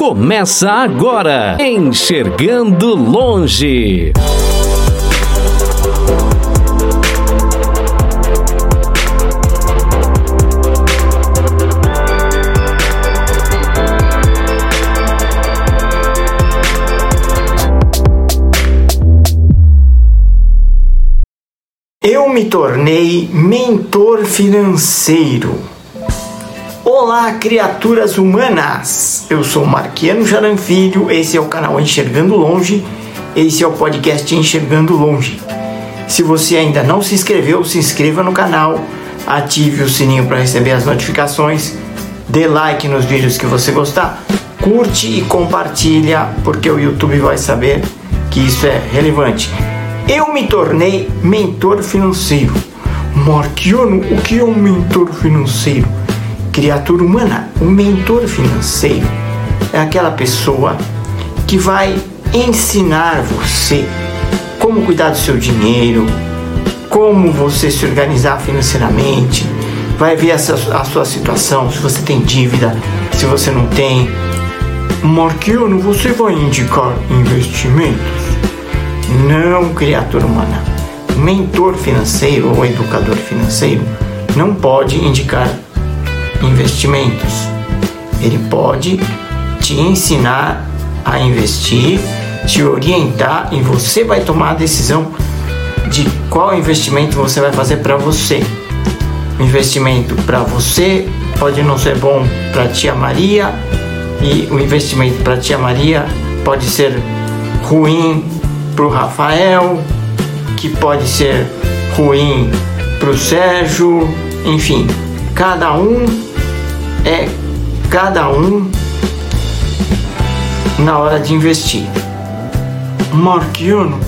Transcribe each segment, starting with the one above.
Começa agora, Enxergando Longe. Eu me tornei mentor financeiro. Olá, criaturas humanas! Eu sou Marquiano Jaran Filho, esse é o canal Enxergando Longe, esse é o podcast Enxergando Longe. Se você ainda não se inscreveu, se inscreva no canal, ative o sininho para receber as notificações, dê like nos vídeos que você gostar, curte e compartilha, porque o YouTube vai saber que isso é relevante. Eu me tornei mentor financeiro. Marquiano, o que é um mentor financeiro? Criatura humana, o mentor financeiro é aquela pessoa que vai ensinar você como cuidar do seu dinheiro, como você se organizar financeiramente, vai ver a sua situação, se você tem dívida, se você não tem. Marquiano, você vai indicar investimentos? Não, criatura humana. Mentor financeiro ou educador financeiro não pode indicar investimentos. Ele pode te ensinar a investir, te orientar e você vai tomar a decisão de qual investimento você vai fazer para você. O investimento para você pode não ser bom para tia Maria e o investimento para tia Maria pode ser ruim para o Rafael, que pode ser ruim para o Sérgio, enfim, cada um é cada um na hora de investir. Marquiano,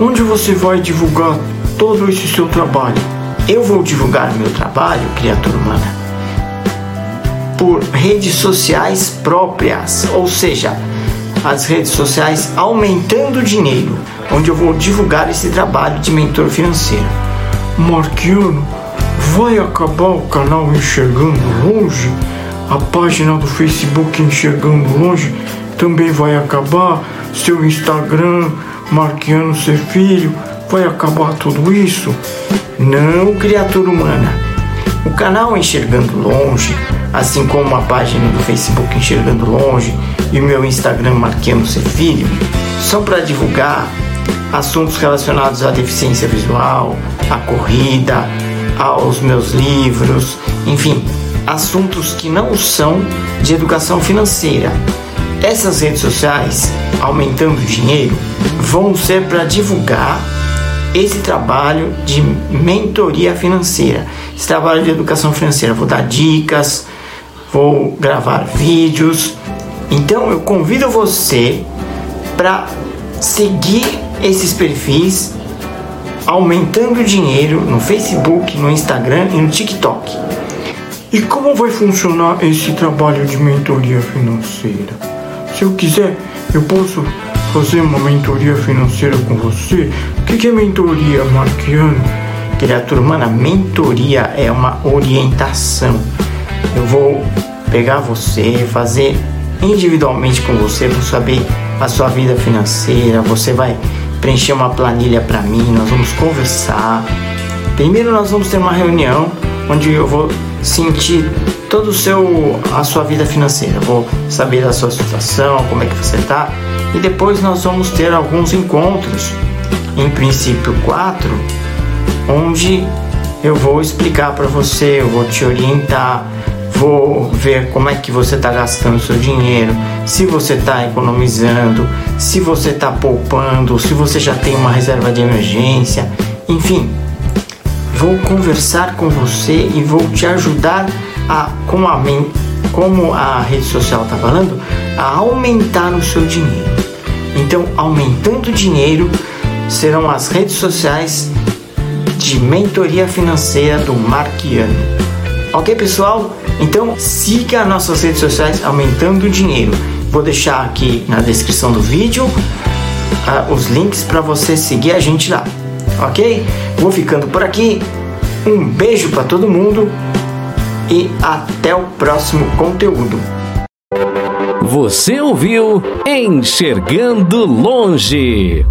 onde você vai divulgar todo esse seu trabalho? Eu vou divulgar meu trabalho, criatura humana, por redes sociais próprias, ou seja, as redes sociais Aumentando Dinheiro, onde eu vou divulgar esse trabalho de mentor financeiro. Marquiano, vai acabar o canal Enxergando Longe? A página do Facebook Enxergando Longe também vai acabar? Seu Instagram, Marquiano Ser Filho, vai acabar tudo isso? Não, criatura humana. O canal Enxergando Longe, assim como a página do Facebook Enxergando Longe e o meu Instagram Marquiano Ser Filho, são para divulgar assuntos relacionados à deficiência visual, à corrida, aos meus livros, enfim, assuntos que não são de educação financeira. Essas redes sociais, aumentando o dinheiro, vão ser para divulgar esse trabalho de mentoria financeira, esse trabalho de educação financeira. Vou dar dicas, vou gravar vídeos. Então eu convido você para seguir esses perfis aumentando dinheiro no Facebook, no Instagram e no TikTok. E como vai funcionar esse trabalho de mentoria financeira? Se eu quiser, eu posso fazer uma mentoria financeira com você? O que é mentoria, Marquiano? Criatura humana, mentoria é uma orientação. Eu vou pegar você, fazer individualmente com você, vou saber a sua vida financeira, você vai preencher uma planilha para mim, nós vamos conversar. Primeiro nós vamos ter uma reunião onde eu vou sentir todo o seu a sua vida financeira, vou saber da sua situação, como é que você está, e depois nós vamos ter alguns encontros, em princípio quatro, onde eu vou explicar para você, eu vou te orientar, vou ver como é que você está gastando seu dinheiro, se você está economizando, se você está poupando, se você já tem uma reserva de emergência, enfim, vou conversar com você e vou te ajudar a, como a, como a rede social está falando, a aumentar o seu dinheiro. Então, aumentando o dinheiro serão as redes sociais de mentoria financeira do Marquiano. Ok, pessoal? Então, siga nossas redes sociais aumentando o dinheiro. Vou deixar aqui na descrição do vídeo uh, os links para você seguir a gente lá. Ok? Vou ficando por aqui. Um beijo para todo mundo e até o próximo conteúdo. Você ouviu Enxergando Longe.